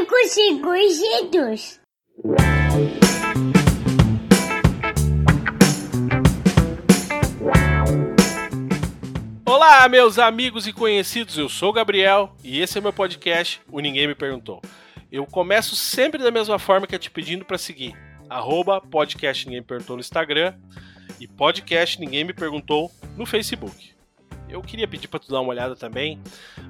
Cinco segundos. Olá, meus amigos e conhecidos, eu sou o Gabriel e esse é meu podcast, o Ninguém Me Perguntou. Eu começo sempre da mesma forma que é te pedindo para seguir, arroba podcast Ninguém Me Perguntou no Instagram e podcast Ninguém Me Perguntou no Facebook. Eu queria pedir para tu dar uma olhada também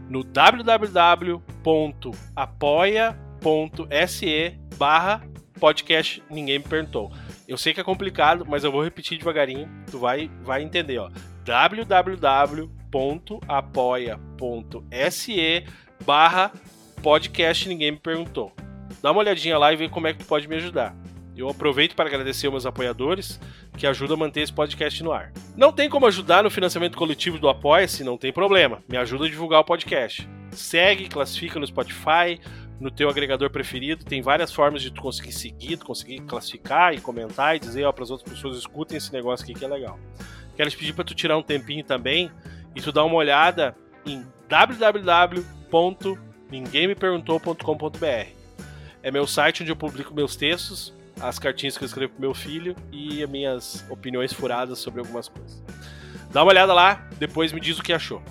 no www.apoia.se barra podcast Ninguém Me Perguntou. Eu sei que é complicado, mas eu vou repetir devagarinho, tu vai, vai entender, ó www.apoia.se barra podcast Ninguém Me Perguntou. Dá uma olhadinha lá e vê como é que tu pode me ajudar. Eu aproveito para agradecer aos meus apoiadores que ajudam a manter esse podcast no ar. Não tem como ajudar no financiamento coletivo do Apoia-se? Não tem problema. Me ajuda a divulgar o podcast. Segue, classifica no Spotify, no teu agregador preferido. Tem várias formas de tu conseguir seguir, tu conseguir classificar e comentar e dizer para as outras pessoas escutem esse negócio aqui que é legal. Quero te pedir para tu tirar um tempinho também e tu dar uma olhada em www.ninguemmeperguntou.com.br. É meu site onde eu publico meus textos, as cartinhas que eu escrevo pro meu filho e as minhas opiniões furadas sobre algumas coisas. Dá uma olhada lá, depois me diz o que achou.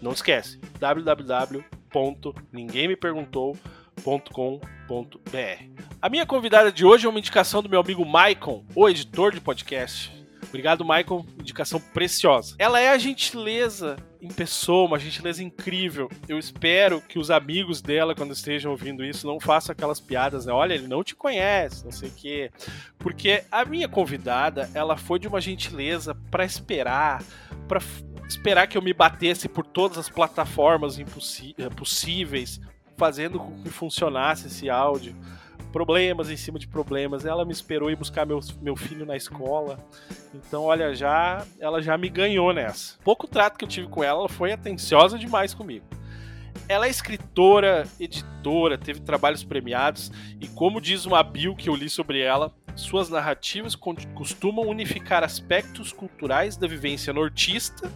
Não esquece, www.ninguemmeperguntou.com.br. A minha convidada de hoje é uma indicação do meu amigo Maicon, o editor de podcast. Obrigado, Michael. Indicação preciosa. Ela é a gentileza em pessoa, uma gentileza incrível. Eu espero que os amigos dela, quando estejam ouvindo isso, não façam aquelas piadas, né? Olha, ele não te conhece, não sei o quê. Porque a minha convidada, ela foi de uma gentileza para esperar, para esperar que eu me batesse por todas as plataformas possíveis, fazendo com que funcionasse esse áudio problemas em cima de problemas. Ela me esperou ir buscar meu, meu filho na escola. Então, olha, já ela já me ganhou nessa. Pouco trato que eu tive com ela, ela foi atenciosa demais comigo. Ela é escritora, editora, teve trabalhos premiados e, como diz uma bio que eu li sobre ela, suas narrativas costumam unificar aspectos culturais da vivência nortista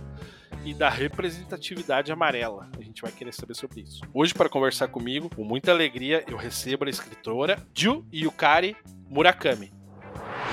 e da representatividade amarela. A gente vai querer saber sobre isso. Hoje, para conversar comigo, com muita alegria, eu recebo a escritora Ju Yukari Murakami.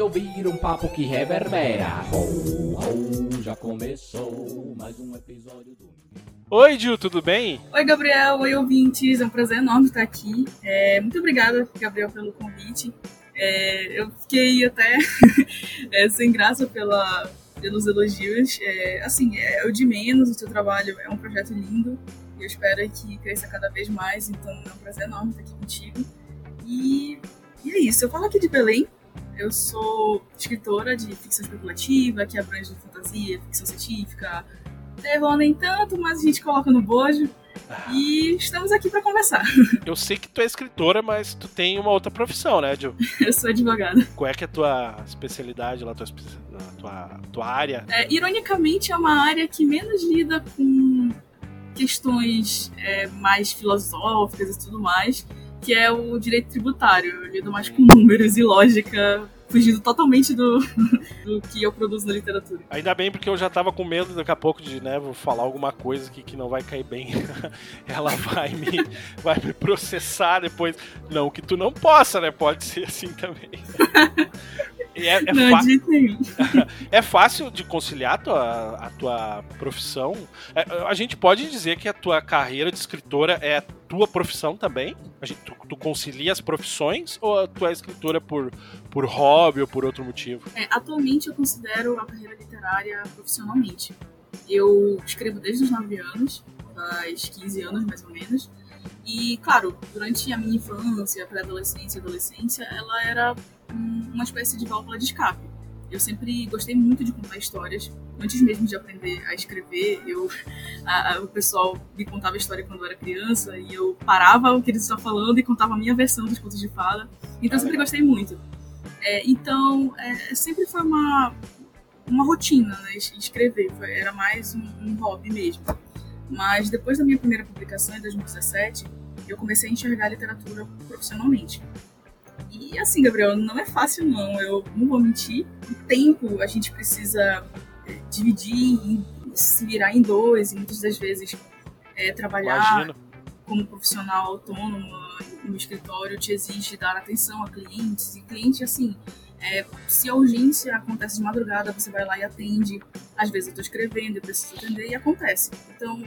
ouvir um papo que reverbera. Ho, ho, já começou mais um episódio do. Oi, Ju, tudo bem? Oi, Gabriel. Oi, ouvintes. É um prazer enorme estar aqui. É, muito obrigada, Gabriel, pelo convite. É, eu fiquei até é, sem graça pela, pelos elogios. É, assim, é o de menos, o seu trabalho é um projeto lindo. E eu espero que cresça cada vez mais. Então, é um prazer enorme estar aqui contigo. E, e é isso. Eu falo aqui de Belém, eu sou escritora de ficção especulativa, que abrange fantasia, ficção científica, terror nem tanto, mas a gente coloca no bojo. Ah. E estamos aqui para conversar. Eu sei que tu é escritora, mas tu tem uma outra profissão, né, Jill? Eu sou advogada. Qual é que é a tua especialidade lá, tua, tua, tua área? É, ironicamente, é uma área que menos lida com questões é, mais filosóficas e tudo mais que é o direito tributário. Eu lido mais com números e lógica fugindo totalmente do, do que eu produzo na literatura. Ainda bem, porque eu já tava com medo daqui a pouco de, né, vou falar alguma coisa que, que não vai cair bem. Ela vai me, vai me processar depois. Não que tu não possa, né? Pode ser assim também. É, é, não, de nenhum. é fácil de conciliar a tua, a tua profissão. É, a gente pode dizer que a tua carreira de escritora é a tua profissão também? A gente, tu, tu concilia as profissões ou tu é escritora por, por hobby ou por outro motivo? É, atualmente eu considero a carreira literária profissionalmente. Eu escrevo desde os 9 anos, faz 15 anos mais ou menos. E, claro, durante a minha infância, pré-adolescência e adolescência, ela era uma espécie de válvula de escape. Eu sempre gostei muito de contar histórias. Antes mesmo de aprender a escrever, eu, a, a, o pessoal me contava história quando eu era criança e eu parava o que eles estavam falando e contava a minha versão dos contos de fada. Então eu sempre gostei muito. É, então, é, sempre foi uma, uma rotina, né? Escrever. Foi, era mais um, um hobby mesmo. Mas depois da minha primeira publicação, em 2017, eu comecei a enxergar a literatura profissionalmente. E assim, Gabriel, não é fácil não, eu não vou mentir. O tempo a gente precisa é, dividir, se virar em dois, e muitas das vezes é, trabalhar Imagino. como profissional autônomo no escritório te exige dar atenção a clientes, e cliente, assim, é, se a urgência acontece de madrugada, você vai lá e atende. Às vezes eu estou escrevendo, eu preciso atender e acontece. Então,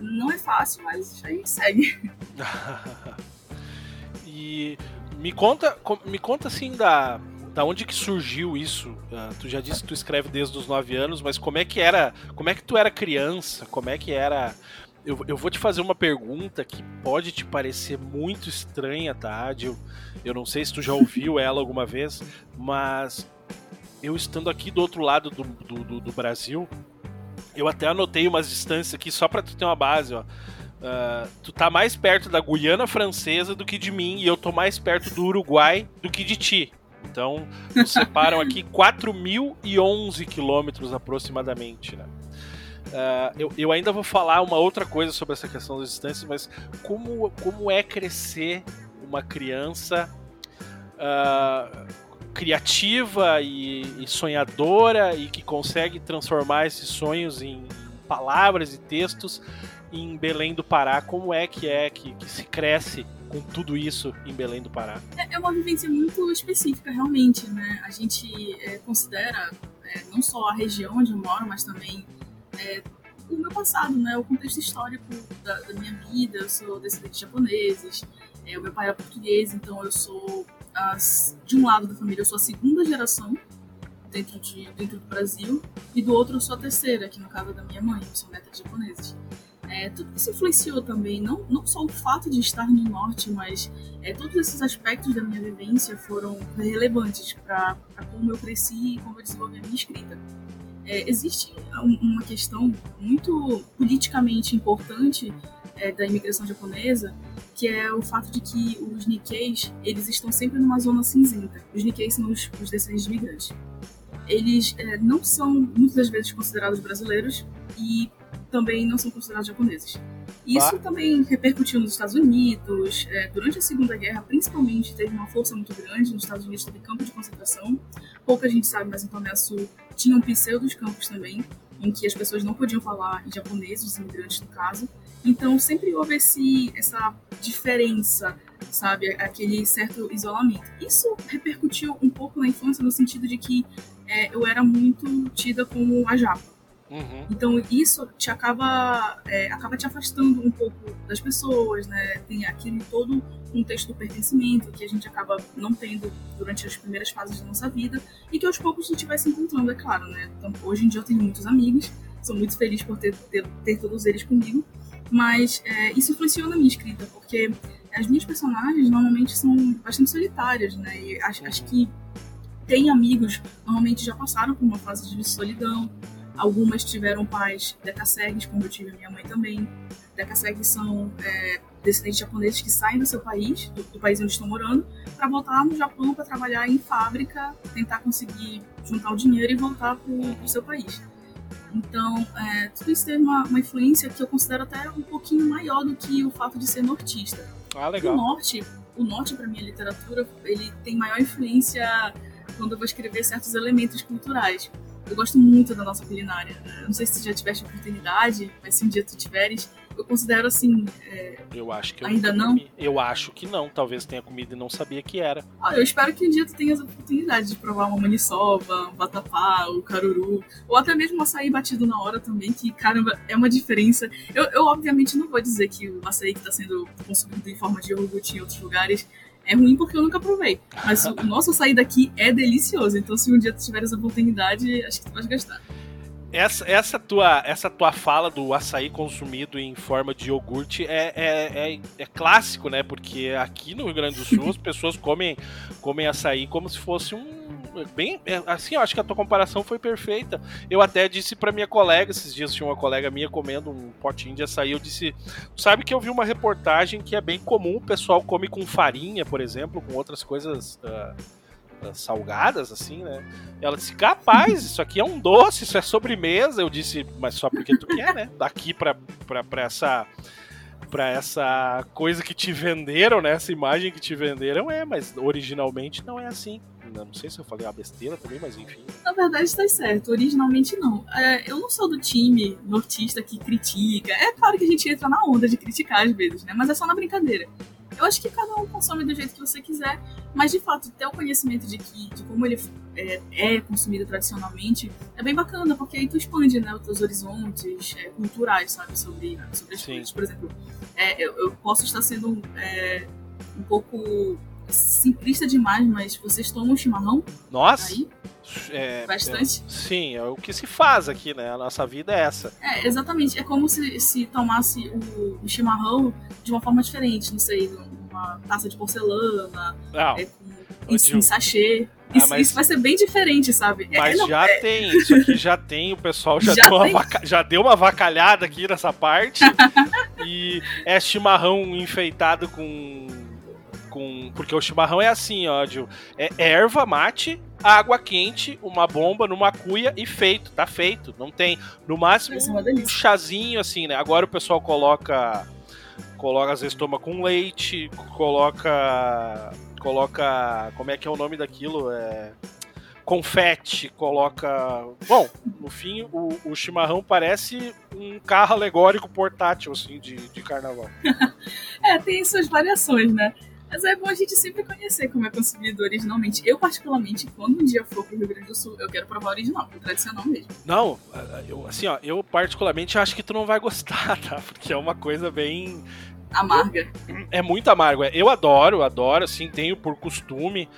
não é fácil, mas a gente segue. e me conta, me conta assim da, da onde que surgiu isso? Uh, tu já disse que tu escreve desde os 9 anos, mas como é que era, como é que tu era criança? Como é que era eu, eu vou te fazer uma pergunta que pode te parecer muito estranha, tá, Eu, eu não sei se tu já ouviu ela alguma vez, mas eu estando aqui do outro lado do, do, do, Brasil, eu até anotei umas distâncias aqui só para tu ter uma base, ó. Uh, tu tá mais perto da Guiana Francesa do que de mim e eu tô mais perto do Uruguai do que de ti. Então, nos separam aqui 4.011 quilômetros aproximadamente, né? Uh, eu, eu, ainda vou falar uma outra coisa sobre essa questão das distâncias, mas como, como é crescer uma criança uh, criativa e, e, sonhadora e que consegue transformar esses sonhos em palavras e textos em Belém do Pará? Como é que é que, que se cresce com tudo isso em Belém do Pará? É, é uma vivência muito específica, realmente, né? A gente é, considera é, não só a região onde eu moro, mas também é, o meu passado, né? O contexto histórico da, da minha vida. Eu sou descendente de japoneses, é, o meu pai é português, então eu sou, as, de um lado da família, eu sou a segunda geração dentro, de, dentro do Brasil, e do outro eu sou a terceira, que no caso é da minha mãe, eu sou neta de japoneses. É, tudo isso influenciou também, não, não só o fato de estar no norte, mas é, todos esses aspectos da minha vivência foram relevantes para como eu cresci e como eu desenvolvi a minha escrita. É, existe uma questão muito politicamente importante é, da imigração japonesa, que é o fato de que os Nikkeis, eles estão sempre numa zona cinzenta. Os Nikkeis são os, os descendentes de imigrantes. Eles é, não são, muitas das vezes, considerados brasileiros e também não são considerados japoneses. Isso ah. também repercutiu nos Estados Unidos. É, durante a Segunda Guerra, principalmente, teve uma força muito grande. Nos Estados Unidos teve campo de concentração. Pouca gente sabe, mas em Tomé Sul tinham pseudos campos também, em que as pessoas não podiam falar em japonês, os imigrantes no caso. Então sempre houve esse, essa diferença, sabe? Aquele certo isolamento. Isso repercutiu um pouco na infância no sentido de que é, eu era muito tida como a japa Uhum. Então isso te acaba, é, acaba te afastando um pouco das pessoas, né? Tem aquele todo contexto do pertencimento que a gente acaba não tendo durante as primeiras fases da nossa vida e que aos poucos a gente vai se encontrando, é claro, né? Então hoje em dia eu tenho muitos amigos, sou muito feliz por ter, ter, ter todos eles comigo, mas é, isso influenciou na minha escrita, porque as minhas personagens normalmente são bastante solitárias, né? E acho, acho que tem amigos normalmente já passaram por uma fase de solidão, Algumas tiveram pais decassegues, como eu tive a minha mãe também. Decassegues são é, descendentes japoneses que saem do seu país, do, do país onde estão morando, para voltar no Japão para trabalhar em fábrica, tentar conseguir juntar o dinheiro e voltar para o seu país. Então, é, tudo isso teve uma, uma, influência que eu considero até um pouquinho maior do que o fato de ser nortista. Ah, legal. O norte, o norte para minha literatura, ele tem maior influência quando eu vou escrever certos elementos culturais. Eu gosto muito da nossa culinária. Eu não sei se tu já tiveste oportunidade, mas se um dia tu tiveres, eu considero assim. É... Eu acho que eu ainda não. Comi. Eu acho que não. Talvez tenha comido e não sabia que era. Ah, eu espero que um dia tu tenhas a oportunidade de provar uma maniçoba, um vatapá, o um caruru, ou até mesmo um açaí batido na hora também, que caramba, é uma diferença. Eu, eu obviamente não vou dizer que o açaí que está sendo consumido em forma de iogurte em outros lugares é ruim porque eu nunca provei. Mas o nosso açaí daqui é delicioso. Então, se um dia tu tiveres a oportunidade, acho que tu vai gostar. Essa, essa, tua, essa tua fala do açaí consumido em forma de iogurte é, é, é, é clássico, né? Porque aqui no Rio Grande do Sul as pessoas comem, comem açaí como se fosse um, bem, é, assim, eu acho que a tua comparação foi perfeita. Eu até disse para minha colega, esses dias tinha uma colega minha comendo um potinho de açaí, eu disse, sabe que eu vi uma reportagem que é bem comum, o pessoal come com farinha, por exemplo, com outras coisas uh, salgadas, assim, né? Ela disse, capaz, isso aqui é um doce, isso é sobremesa. Eu disse, mas só porque tu quer, né? Daqui pra, pra, pra essa para essa coisa que te venderam, né? Essa imagem que te venderam é, mas originalmente não é assim. Não sei se eu falei uma besteira também, mas enfim. Na verdade, está certo. Originalmente não. É, eu não sou do time nortista que critica. É claro que a gente entra na onda de criticar às vezes, né? Mas é só na brincadeira. Eu acho que cada um consome do jeito que você quiser, mas de fato ter o conhecimento de que de como ele é, é consumido tradicionalmente é bem bacana, porque aí tu expande né, os teus horizontes é, culturais, sabe, sobre, sobre as Sim. coisas. Por exemplo, é, eu, eu, posso estar sendo é, um pouco simplista demais, mas vocês tomam chimarrão? Nossa! Aí? É, Bastante? É, sim, é o que se faz aqui, né? A nossa vida é essa. É, exatamente. É como se, se tomasse o, o chimarrão de uma forma diferente, não sei, numa taça de porcelana, não. é, com, em, em sachê. Ah, isso, mas... isso, vai ser bem diferente, sabe? É, mas é, já é... tem, isso aqui já tem, o pessoal já, já, deu, uma vaca... já deu uma vacalhada aqui nessa parte. e é chimarrão enfeitado com com. Porque o chimarrão é assim, ó, Gil. É erva mate, água quente, uma bomba numa cuia e feito. Tá feito. Não tem. No máximo um chazinho, assim, né? Agora o pessoal coloca. Coloca, às vezes toma com leite, coloca. Coloca. Como é que é o nome daquilo? É confete, coloca. Bom, no fim, o, o chimarrão parece um carro alegórico portátil, assim, de, de carnaval. é, tem suas variações, né? Mas é bom a gente sempre conhecer como é consumido originalmente. Eu, particularmente, quando um dia for pro Rio Grande do Sul, eu quero provar o original, o tradicional mesmo. Não, eu, assim, ó, eu particularmente acho que tu não vai gostar, tá? Porque é uma coisa bem. Amarga. É muito amargo. É. Eu adoro, adoro, assim, tenho por costume.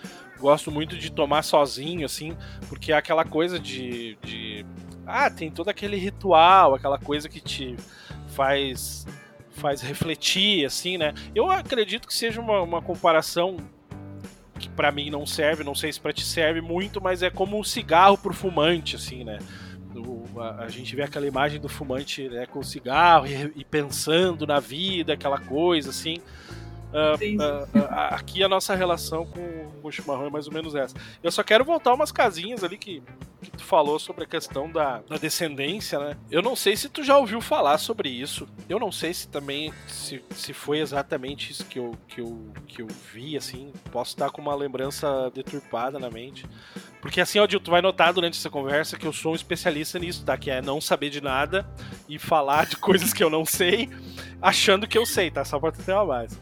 Gosto muito de tomar sozinho, assim, porque é aquela coisa de, de. Ah, tem todo aquele ritual, aquela coisa que te faz faz refletir, assim, né? Eu acredito que seja uma, uma comparação que para mim não serve, não sei se para ti serve muito, mas é como um cigarro pro fumante, assim, né? O, a, a, gente vê aquela imagem do fumante né, com o cigarro e, e pensando na vida, aquela coisa, assim. Uh, uh, uh, aqui a nossa relação com, com, o chimarrão é mais ou menos essa. Eu só quero voltar umas casinhas ali que, que tu falou sobre a questão da, da, descendência, né? Eu não sei se tu já ouviu falar sobre isso. Eu não sei se também se, se foi exatamente isso que eu, que, eu, que eu vi, assim. Posso estar com uma lembrança deturpada na mente. Porque assim, Odil, tu vai notar durante essa conversa que eu sou um especialista nisso, tá? Que é não saber de nada e falar de coisas que eu não sei, achando que eu sei, tá? Só pra ter uma base.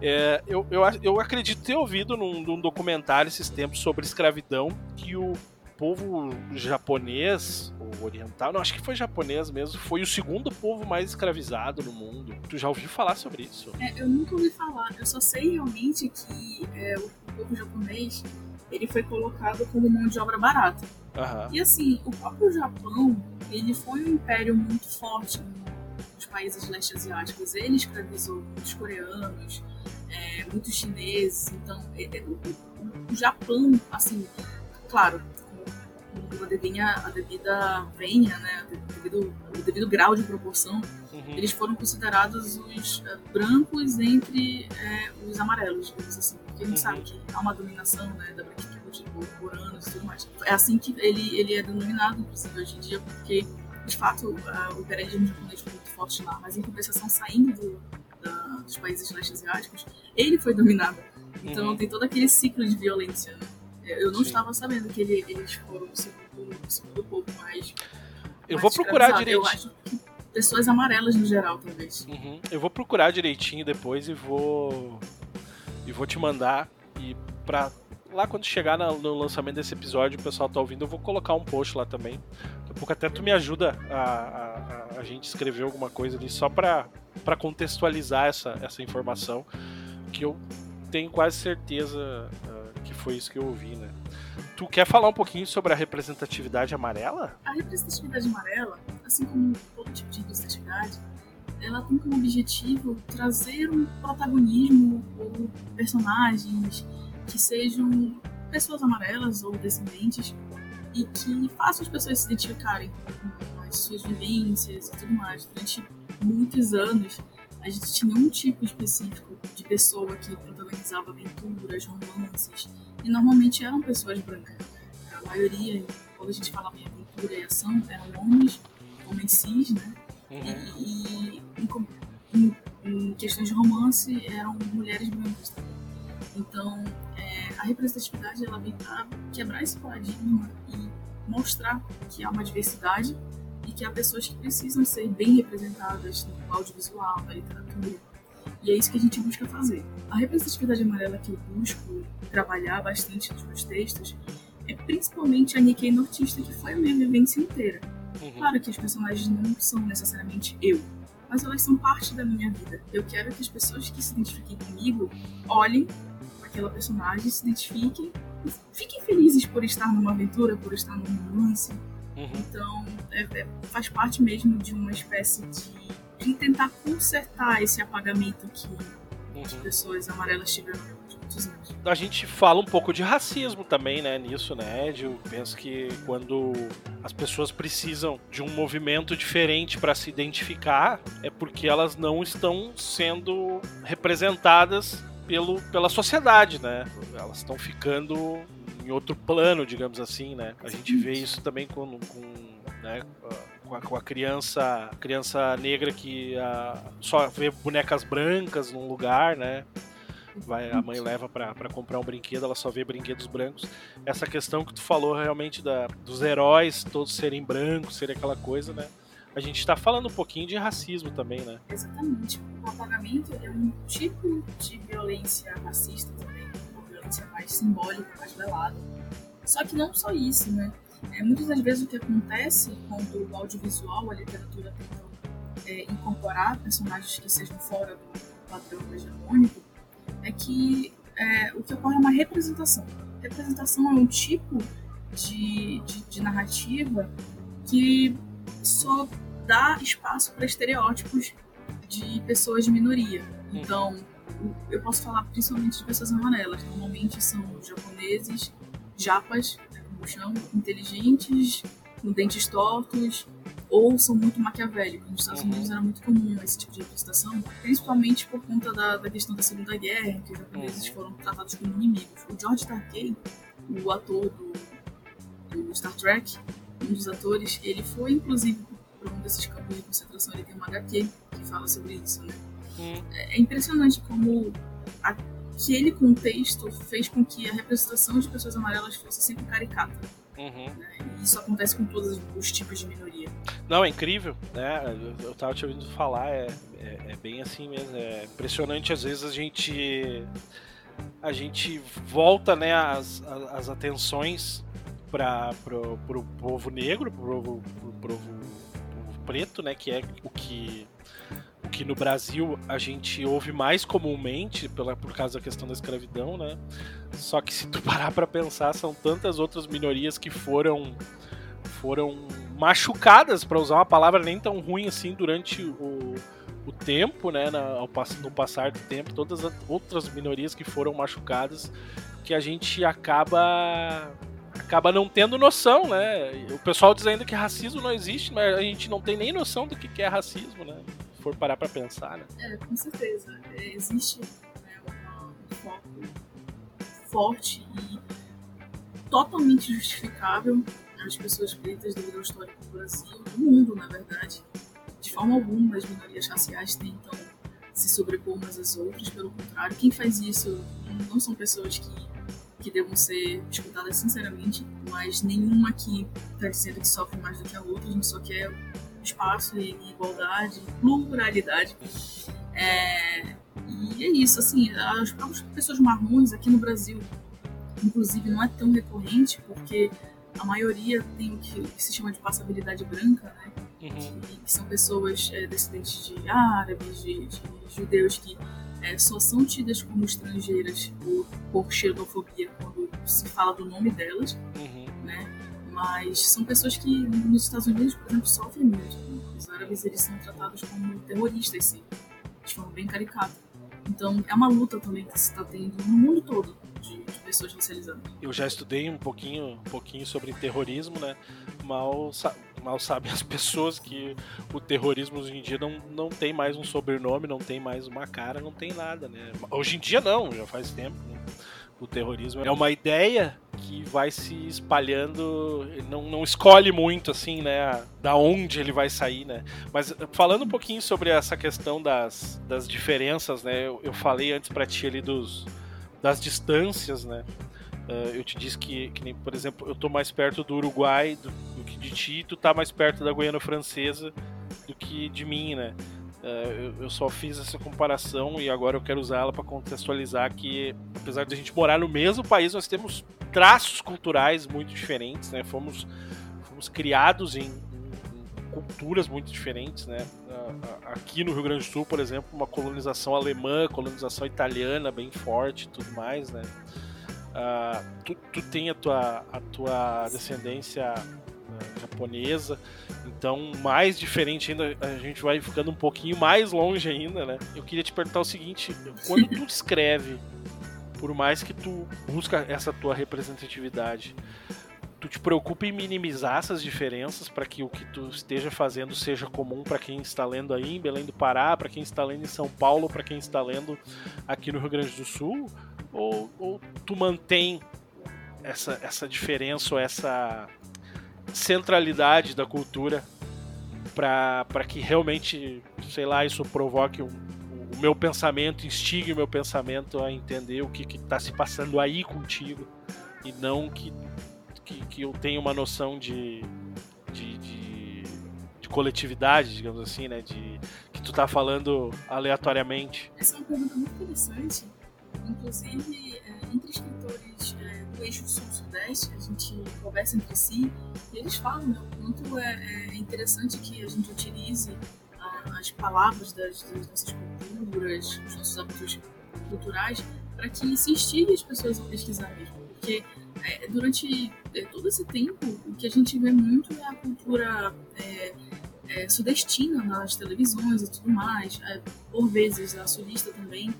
É, eu, eu, eu acredito ter ouvido num, num documentário esses tempos sobre escravidão que o povo japonês, ou oriental, não, acho que foi japonês mesmo, foi o segundo povo mais escravizado no mundo. Tu já ouviu falar sobre isso? É, eu nunca ouvi falar, eu só sei realmente que é, o povo japonês ele foi colocado como mão de obra barata. Uhum. E assim, o próprio Japão, ele foi um império muito forte nos países leste asiáticos. Ele escravizou muitos coreanos, é, muitos chineses. Então, é, é, o, o, Japão, assim, claro, com a devida, a devida venha, né, o devido, o devido grau de proporção, uhum. eles foram considerados os uh, brancos entre uh, os amarelos, digamos assim. Porque a gente uhum. sabe que há uma dominação né, da branquitude por anos e tudo mais. É assim que ele, ele é denominado, inclusive, hoje em dia, porque, de fato, uh, o imperialismo japonês foi muito forte lá, mas em compensação, saindo do, da, dos países leste asiáticos, ele foi dominado. Então uhum. tem todo aquele ciclo de violência. Né? Eu não Sim. estava sabendo que ele, eles foram o segundo, o segundo povo mais. Eu mais vou procurar direitinho. Eu acho que pessoas amarelas no geral, talvez. Uhum. Eu vou procurar direitinho depois e vou. E vou te mandar. E pra. Lá quando chegar no lançamento desse episódio, o pessoal tá ouvindo, eu vou colocar um post lá também. Daqui a pouco até tu me ajuda a, a, a gente escrever alguma coisa ali só pra, pra contextualizar essa, essa informação. Que eu tenho quase certeza. Foi isso que eu ouvi, né? Tu quer falar um pouquinho sobre a representatividade amarela? A representatividade amarela, assim como todo tipo de representatividade, ela tem como objetivo trazer um protagonismo ou personagens que sejam pessoas amarelas ou descendentes e que façam as pessoas se identificarem com as suas vivências e tudo mais. Durante muitos anos, a gente tinha um tipo específico de pessoa que protagonizava aventuras, romances, e normalmente eram pessoas brancas. A maioria, quando a gente falava em aventura e ação, eram homens, homens cis, né? Uhum. E, e em, em, questões de romance, eram mulheres brancas também. Então, é, a representatividade ela vem para quebrar esse paradigma e mostrar que há uma diversidade e que há pessoas que precisam ser bem representadas no audiovisual, na literatura. E é isso que a gente busca fazer. A representatividade amarela que eu busco trabalhar bastante nos meus textos é principalmente a Nikkei nortista, que foi a minha vivência inteira. Uhum. Claro que os personagens não são necessariamente eu, mas elas são parte da minha vida. Eu quero que as pessoas que se identifiquem comigo olhem aquela personagem, se identifiquem e fiquem felizes por estar numa aventura, por estar num romance. Uhum. Então, é, é, faz parte mesmo de uma espécie de, de tentar consertar esse apagamento que as Uhum. pessoas amarelas tiveram durante muitos anos. A gente fala um pouco de racismo também, né, nisso, né, Ed? Eu penso que quando as pessoas precisam de um movimento diferente para se identificar, é porque elas não estão sendo representadas pelo, pela sociedade, né? Elas estão ficando em outro plano, digamos assim, né? A gente vê isso também com, com, né, com, a, com a criança, criança negra que ah, só vê bonecas brancas num lugar, né? Vai, a mãe leva pra comprar um brinquedo, ela só vê brinquedos brancos. Essa questão que tu falou realmente da, dos heróis todos serem brancos, serem aquela coisa, né? A gente tá falando um pouquinho de racismo também, né? Exatamente. O apagamento é um tipo de violência racista também, uma violência mais simbólica, mais velada. Só que não só isso, né? É, muitas das vezes o que acontece quando o audiovisual, a literatura tentam é, incorporar personagens que sejam fora do padrão hegemônico, é que é, o que ocorre é uma representação. Representação é um tipo de, de, de narrativa que só dá espaço para estereótipos de pessoas de minoria. Então, eu posso falar principalmente de pessoas amarelas. Normalmente são japoneses, japas, como chamam, inteligentes, com dentes tortos, ou são muito maquiavélicos. Nos Estados Uhum. Unidos era muito comum esse tipo de representação, principalmente por conta da, da questão da Segunda Guerra, em que os japoneses Uhum. foram tratados como inimigos. O George Takei, o ator do, do Star Trek, um dos atores, ele foi inclusive para um desses campos de concentração, ele tem uma HQ que fala sobre isso, né? Hum, É impressionante como aquele contexto fez com que a representação de pessoas amarelas fosse sempre caricata. uhum. Né? E isso acontece com todos os tipos de minoria. Não, é incrível, né? Eu- Eu tava te ouvindo falar, é, é, é bem assim mesmo. É impressionante, às vezes a gente. A gente volta, né, as, as, as atenções para pro, pro povo negro, pro povo, pro povo, povo preto, né? Que é o que. O que no Brasil a gente ouve mais comumente pela, por causa da questão da escravidão, né? Só que se tu parar pra pensar, são tantas outras minorias que foram foram machucadas, para usar uma palavra nem tão ruim assim, durante o, o tempo, né? Na, no passar do tempo, todas as outras minorias que foram machucadas, que a gente acaba acaba não tendo noção, né? O pessoal diz ainda que racismo não existe, mas a gente não tem nem noção do que é racismo, né? For parar pra pensar, né? É, com certeza. É, existe né, um foco forte e totalmente justificável nas pessoas pretas devido ao histórico do Brasil, do mundo, na verdade. De forma alguma, as minorias raciais tentam se sobrepor umas às outras, pelo contrário. Quem faz isso não são pessoas que, que devam ser escutadas sinceramente, mas nenhuma que está dizendo que sofre mais do que a outra, a gente só quer espaço e igualdade, pluralidade. É, e é isso, assim, as próprias pessoas marrons aqui no Brasil, inclusive, não é tão recorrente, porque a maioria tem o que, o que se chama de passabilidade branca, né? Uhum. que, que são pessoas é, descendentes de árabes, de, de judeus que é, só são tidas como estrangeiras por, por xenofobia quando se fala do nome delas, Uhum. né? Mas são pessoas que nos Estados Unidos, por exemplo, sofrem muito. Os árabes eles são tratados como terroristas, sim, de forma bem caricata. Então é uma luta também que se está tendo no mundo todo de, de, pessoas racializadas. Eu já estudei um pouquinho, um pouquinho sobre terrorismo, né? Mal, mal sabem as pessoas que o terrorismo hoje em dia não, não tem mais um sobrenome, não tem mais uma cara, não tem nada, né? Hoje em dia não, já faz tempo. Né? O terrorismo é uma ideia que vai se espalhando, não, não escolhe muito assim, né, da onde ele vai sair, né? Mas falando um pouquinho sobre essa questão das, das diferenças, né? Eu, eu falei antes para ti ali dos das distâncias, né? Uh, eu te disse que, que nem, por exemplo, eu tô mais perto do Uruguai do, do, que de ti, tu tá mais perto da Guiana Francesa do que de mim, né? Uh, eu, só fiz essa comparação e agora eu quero usá-la para contextualizar que, apesar de a gente morar no mesmo país, nós temos traços culturais muito diferentes, né? Fomos, fomos criados em, em culturas muito diferentes, né? Aqui no Rio Grande do Sul, por exemplo, uma colonização alemã, colonização italiana bem forte, tudo mais, né? Uh, tu, tu tem a tua, a tua descendência uh, japonesa, então mais diferente ainda, a gente vai ficando um pouquinho mais longe ainda, né? Eu queria te perguntar o seguinte, quando tu escreve, por mais que tu busca essa tua representatividade, tu te preocupa em minimizar essas diferenças para que o que tu esteja fazendo seja comum para quem está lendo aí em Belém do Pará, para quem está lendo em São Paulo, para quem está lendo aqui no Rio Grande do Sul? Ou, ou tu mantém essa, essa diferença ou essa centralidade da cultura para que realmente, sei lá, isso provoque um, o meu pensamento, instigue o meu pensamento a entender o que está se passando aí contigo e não que, que, que eu tenha uma noção de, de, de, de, coletividade, digamos assim, né? De que tu tá falando aleatoriamente. Essa é uma pergunta muito interessante Inclusive, é, entre escritores é, do eixo sul-sudeste, a gente conversa entre si, e eles falam né, o quanto é, é, interessante que a gente utilize as palavras das, das nossas culturas, os nossos hábitos culturais, para que se instigue as pessoas a pesquisar mesmo. Porque é, durante é, todo esse tempo, o que a gente vê muito é a cultura é, é, sudestina nas televisões e tudo mais, por vezes a sulista também.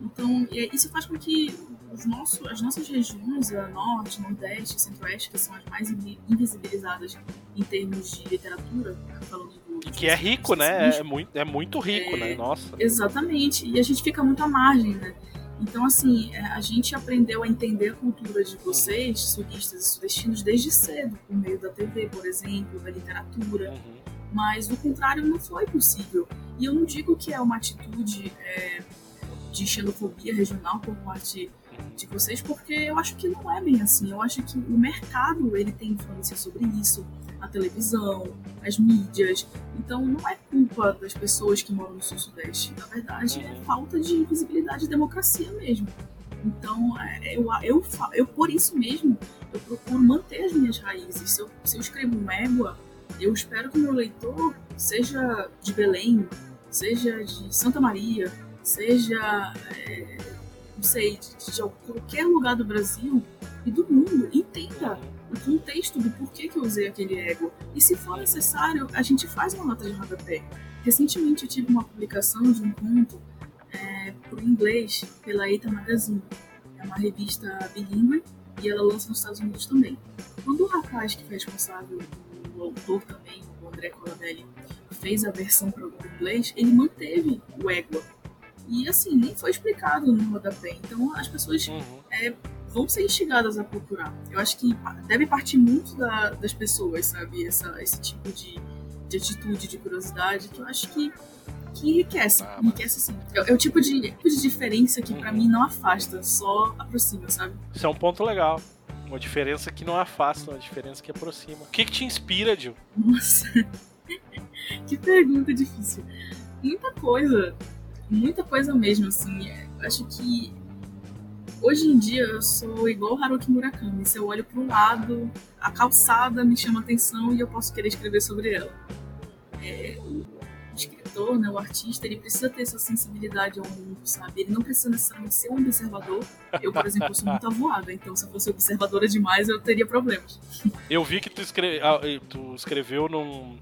Então, isso faz com que os nossos, as nossas regiões, a norte, nordeste, centro-oeste, que são as mais invisibilizadas em termos de literatura, falando do, que é rico, né? É muito, é muito rico, né? é, né? Nossa. Exatamente. E a gente fica muito à margem, né? Então, assim, é, a gente aprendeu a entender a cultura de vocês, sulistas e sudestinos, desde cedo, por meio da TV, por exemplo, da literatura. Uhum. Mas o contrário não foi possível. E eu não digo que é uma atitude é, de xenofobia regional por parte de vocês, porque eu acho que não é bem assim. Eu acho que o mercado ele tem influência sobre isso, a televisão, as mídias. Então não é culpa das pessoas que moram no sul-sudeste. Na verdade, é falta de visibilidade e democracia mesmo. Então, é, eu, eu, eu, por isso mesmo, eu procuro manter as minhas raízes. Se eu, se eu escrevo um égua, eu espero que o meu leitor seja de Belém, seja de Santa Maria, seja, é, não sei, de, de, qualquer lugar do Brasil e do mundo, entenda o contexto do porquê que eu usei aquele ego. E se for necessário, a gente faz uma nota de rodapé. Recentemente eu tive uma publicação de um conto é, por inglês pela Eita Magazine. É uma revista bilíngue e ela lança nos Estados Unidos também. Quando o rapaz que foi responsável, o autor também, o André Coronelli, fez a versão para o inglês, ele manteve o ego e assim, nem foi explicado no rodapé. Então as pessoas uhum. é, vão ser instigadas a procurar. Eu acho que deve partir muito da, das pessoas, sabe? Essa, esse tipo de, de atitude, de curiosidade, que eu acho que, que enriquece. Ah, enriquece sim. É, é, o tipo de, tipo de diferença que uhum. para mim não afasta, só aproxima, sabe? Isso é um ponto legal. Uma diferença que não afasta, uma diferença que aproxima. O que, que te inspira, Gil? Nossa, que pergunta difícil. Muita coisa muita coisa mesmo, assim. Eu acho que hoje em dia eu sou igual Haruki Murakami. Se eu olho para um lado, a calçada me chama atenção e eu posso querer escrever sobre ela. É, o escritor, né, o artista, ele precisa ter essa sensibilidade ao mundo, sabe? Ele não precisa necessariamente ser um observador. Eu, por exemplo, sou muito avoada, então se eu fosse observadora demais eu teria problemas. Eu vi que tu, escreve, ah, tu escreveu num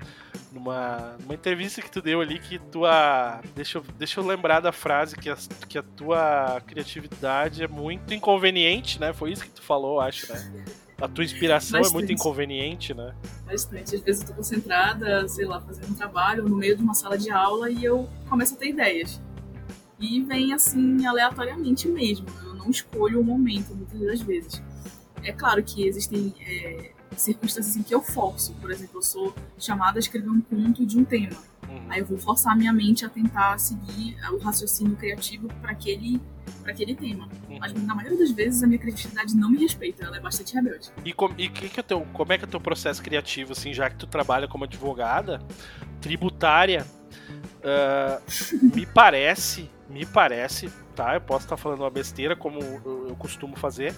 numa, numa entrevista que tu deu ali que tua. Deixa eu, deixa eu lembrar da frase que a, que a tua criatividade é muito inconveniente, né? Foi isso que tu falou, acho, né? A tua inspiração Bastante. é muito inconveniente, né? Bastante. Às vezes eu tô concentrada, sei lá, fazendo um trabalho no meio de uma sala de aula e eu começo a ter ideias. E vem assim, aleatoriamente mesmo. Eu não escolho o momento, muitas das vezes. É claro que existem é, circunstâncias em que eu forço. Por exemplo, eu sou chamada a escrever um conto de um tema. Uhum. Aí eu vou forçar minha mente a tentar seguir o raciocínio criativo para aquele, pra aquele tema. Uhum. Mas na maioria das vezes a minha criatividade não me respeita, ela é bastante rebelde. E, com, e que que é teu, como é que é o teu processo criativo, assim, já que tu trabalha como advogada tributária? ah, me parece, me parece, tá? Eu posso estar falando uma besteira, como eu, eu costumo fazer.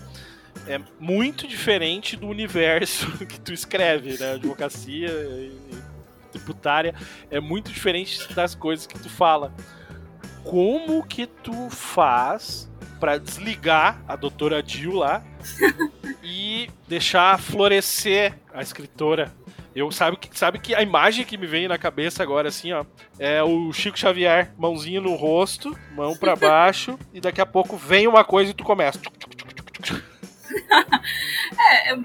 É muito diferente do universo que tu escreve, né? Advocacia e, e tributária é muito diferente das coisas que tu fala. Como que tu faz pra desligar a doutora Jill lá e deixar florescer a escritora. Eu sabe que, sabe que a imagem que me vem na cabeça agora, assim, ó, é o Chico Xavier, mãozinha no rosto, mão pra baixo, e daqui a pouco vem uma coisa e tu começa. É, é,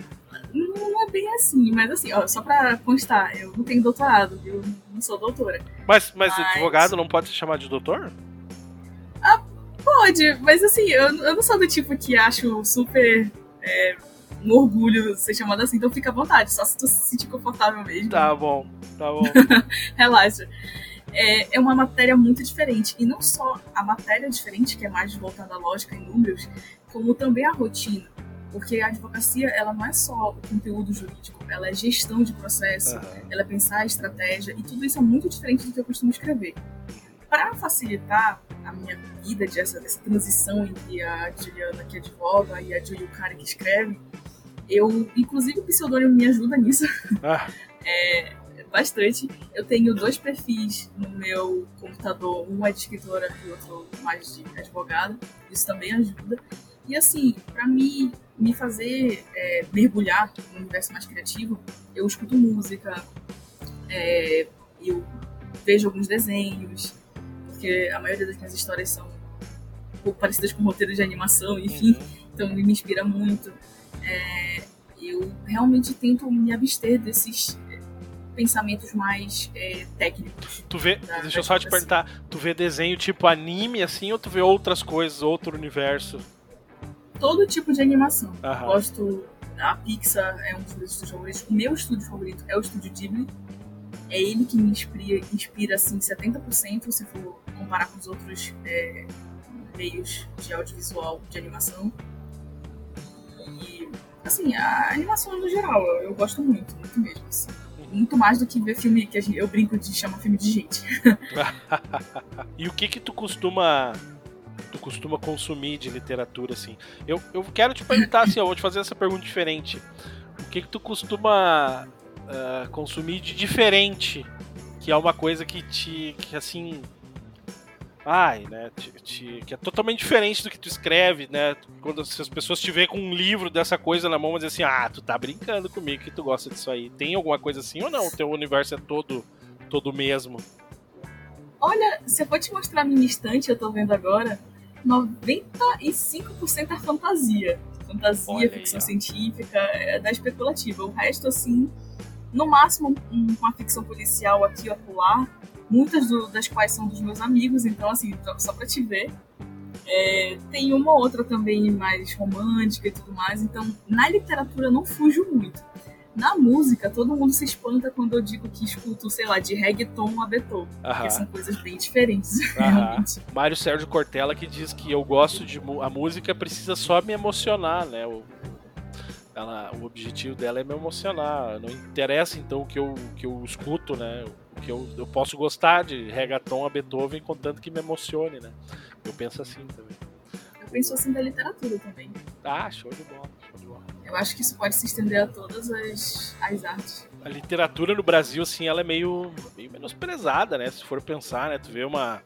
não é bem assim, mas assim, ó, só pra constar, eu não tenho doutorado, eu não sou doutora. Mas, mas, Mas- advogado não pode se chamar de doutor? Pode, mas assim, eu, eu não sou do tipo que acho super é, um orgulho ser chamada assim, então fica à vontade, só se tu se sentir confortável mesmo. Tá bom, tá bom. Relaxa. É, é uma matéria muito diferente. E não só a matéria diferente, que é mais voltada à lógica e números, como também a rotina. Porque a advocacia, ela não é só o conteúdo jurídico, ela é gestão de processo, Aham. ela é pensar a estratégia, e tudo isso é muito diferente do que eu costumo escrever. Para facilitar a minha vida, dessa, dessa transição entre a Juliana que advoga e a Julia Cara que escreve, eu, inclusive o pseudônimo me ajuda nisso Ah, bastante. Eu tenho dois perfis no meu computador, um é de escritora e outro mais de advogada. Isso também ajuda. E assim, para mim me fazer é, mergulhar no universo mais criativo, eu escuto música, é, eu vejo alguns desenhos, porque a maioria das minhas histórias são um pouco parecidas com roteiros de animação, enfim uhum. então me inspira muito. É, eu realmente tento me abster desses é, pensamentos mais é, técnicos. Tu vê, Da- deixa eu só te perguntar, tu vê desenho tipo anime assim ou tu vê outras coisas, outro universo? Todo tipo de animação. Aham. Gosto. A Pixar é um dos meus estúdios favoritos. O meu estúdio favorito é o estúdio Ghibli. É ele que me inspira, inspira assim, 70% se for comparar com os outros é, meios de audiovisual de animação. E, assim, a animação no geral, eu, eu gosto muito, muito mesmo. assim. Muito mais do que ver filme que gente- eu brinco de chamar filme de gente. E o que que tu costuma tu costuma consumir de literatura assim? Eu, eu quero te perguntar assim, eu vou te fazer essa pergunta diferente. O que que tu costuma ah, consumir de diferente? Que é uma coisa que te que assim Ai, né? te- te- que é totalmente diferente do que tu escreve, né? Quando as pessoas te veem com um livro dessa coisa na mão, dizer assim: ah, tu tá brincando comigo que tu gosta disso aí. Tem alguma coisa assim ou não? O teu universo é todo, todo mesmo? Olha, se eu for te mostrar a minha estante, eu tô vendo agora, 95% é fantasia. Fantasia, Olha aí, ficção ó. científica, é da especulativa. O resto, assim, no máximo um- uma ficção policial aqui ou acolá, muitas do- das quais são dos meus amigos, então, assim, só pra te ver. É, tem uma ou outra também mais romântica e tudo mais, então na literatura eu não fujo muito. Na música, todo mundo se espanta quando eu digo que escuto, sei lá, de reggaeton a Beethoven. Porque Aham. são coisas bem diferentes, Aham. realmente. Mário Sérgio Cortella que diz que eu gosto de a música precisa só me emocionar, né? O, ela, o objetivo dela é me emocionar. Não interessa então o que eu, o que eu escuto, né? O que eu, eu posso gostar de reggaeton a Beethoven contanto que me emocione, né? Eu penso assim também. Eu penso assim da literatura também. Ah, show de bola. Eu acho que isso pode se estender a todas as, as artes. A literatura no Brasil, assim, ela é meio, meio menosprezada, né? Se for pensar, né? Tu vê uma.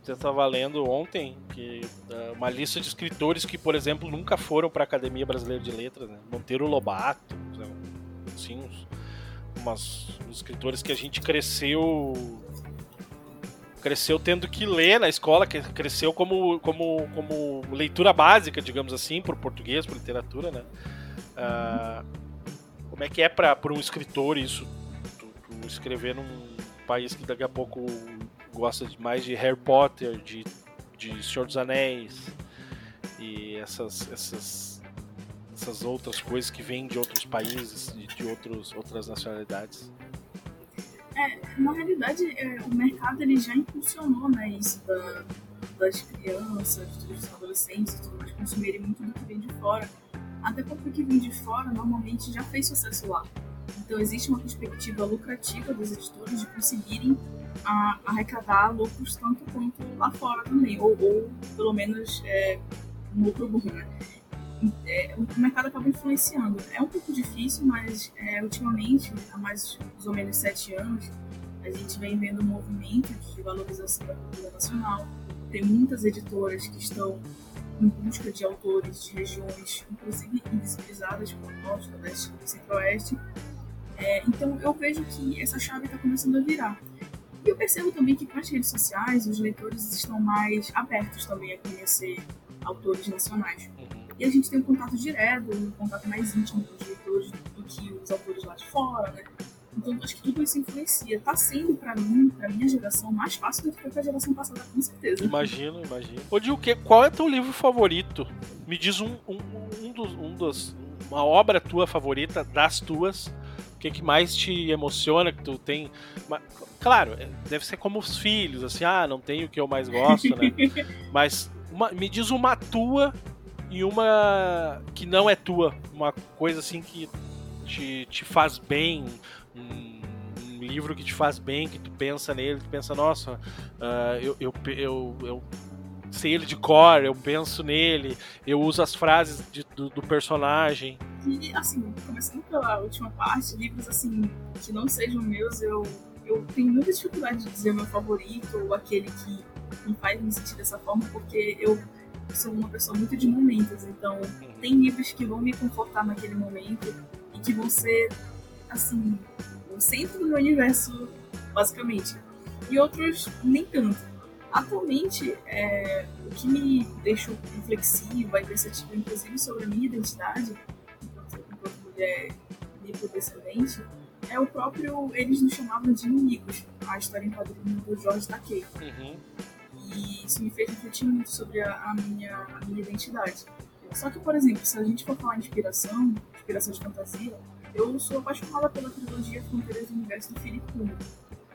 Você estava lendo ontem que ah, uma lista de escritores que, por exemplo, nunca foram para a Academia Brasileira de Letras, né? Monteiro Lobato, assim, uns- umas escritores que a gente cresceu cresceu tendo que ler na escola, que cresceu como, como, como leitura básica, digamos assim, por português, por literatura, né? Uh, como é que é para um escritor isso? Tu, tu, escrever num país que daqui a pouco gosta mais de Harry Potter, de, de Senhor dos Anéis e essas, essas, essas outras coisas que vêm de outros países, de, de outros, outras nacionalidades. É, na realidade, é, o mercado ele já impulsionou né, isso da, das crianças, dos adolescentes e tudo mais consumirem muito do que vem de fora. Até porque que vem de fora normalmente já fez sucesso lá. Então existe uma perspectiva lucrativa dos editores de conseguirem a, arrecadar lucros tanto quanto lá fora também, ou, ou pelo menos é, um lucro bom, né? É, o mercado acaba influenciando. É um pouco difícil, mas é, ultimamente, há mais ou menos sete anos, a gente vem vendo um movimento de valorização da cultura nacional. Tem muitas editoras que estão em busca de autores de regiões, inclusive invisibilizadas, como o Norte, Nordeste e Centro-Oeste. É, então eu vejo que essa chave está começando a virar. E eu percebo também que com as redes sociais, os leitores estão mais abertos também a conhecer autores nacionais. E a gente tem um contato direto, um contato mais íntimo com os leitores do que os autores lá de fora, né? Então, acho que tudo isso influencia. Tá sendo, para mim, pra minha geração, mais fácil do que pra geração passada, com certeza. Imagino, imagino. Ô, Gil, qual é teu livro favorito? Me diz um, um, um, dos, um dos. Uma obra tua favorita, das tuas. O que, que mais te emociona, que tu tem. Claro, é, deve ser como os filhos, assim, ah, não tem o que eu mais gosto, né? Mas uma, me diz uma tua e uma que não é tua. Uma coisa assim que te, te faz bem. Um, um livro que te faz bem, que tu pensa nele, tu pensa, nossa, uh, eu, eu, eu, eu sei ele de cor, eu penso nele, eu uso as frases de, do, do, personagem. E, assim, começando pela última parte, livros assim, que não sejam meus, eu, eu tenho muita dificuldade de dizer meu favorito ou aquele que me faz me sentir dessa forma, porque eu sou uma pessoa muito de momentos, então tem livros que vão me confortar naquele momento e que vão ser, assim, o centro do universo, basicamente. E outros nem tanto. Atualmente, é, o que me deixa reflexiva e pensativa, inclusive, sobre a minha identidade, enquanto, enquanto mulher negro-descendente, é o próprio Eles Nos Chamavam de Inimigos, a história em quadrinho do Jorge Takei. Uhum. E isso me fez refletir muito sobre a, a, minha, a minha identidade. Só que, por exemplo, se a gente for falar em inspiração, inspiração de fantasia, eu sou apaixonada pela trilogia Fronteiras do Universo do Philip Pullman,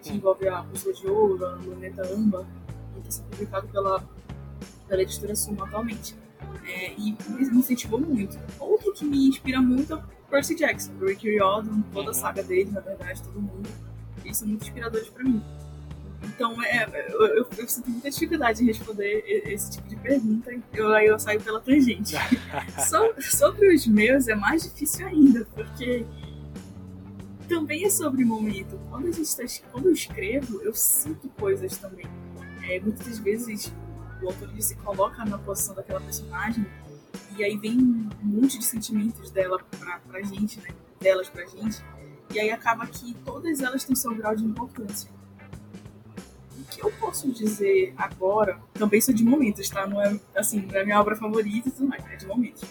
que envolve a Pulsar de Ouro, a Luneta Amba, e está sendo publicado pela, pela editora Suma atualmente. É, e me incentivou muito. Outro que me inspira muito é Percy Jackson, Rick Riordan, toda a saga dele, na verdade, todo mundo. Eles são muito inspiradores para mim. Então, é, eu, eu, eu, sinto muita dificuldade em responder esse tipo de pergunta, eu, aí eu saio pela tangente. so, sobre os meus é mais difícil ainda, porque também é sobre momento. Quando, a gente tá, quando eu escrevo, eu sinto coisas também. É, muitas vezes o autor se coloca na posição daquela personagem e aí vem um monte de sentimentos dela pra, pra gente, né? Delas pra gente. E aí acaba que todas elas têm seu grau de importância que eu posso dizer agora, também sou de momentos, tá? Não é, assim, não é minha obra favorita e tudo mais, é de momentos.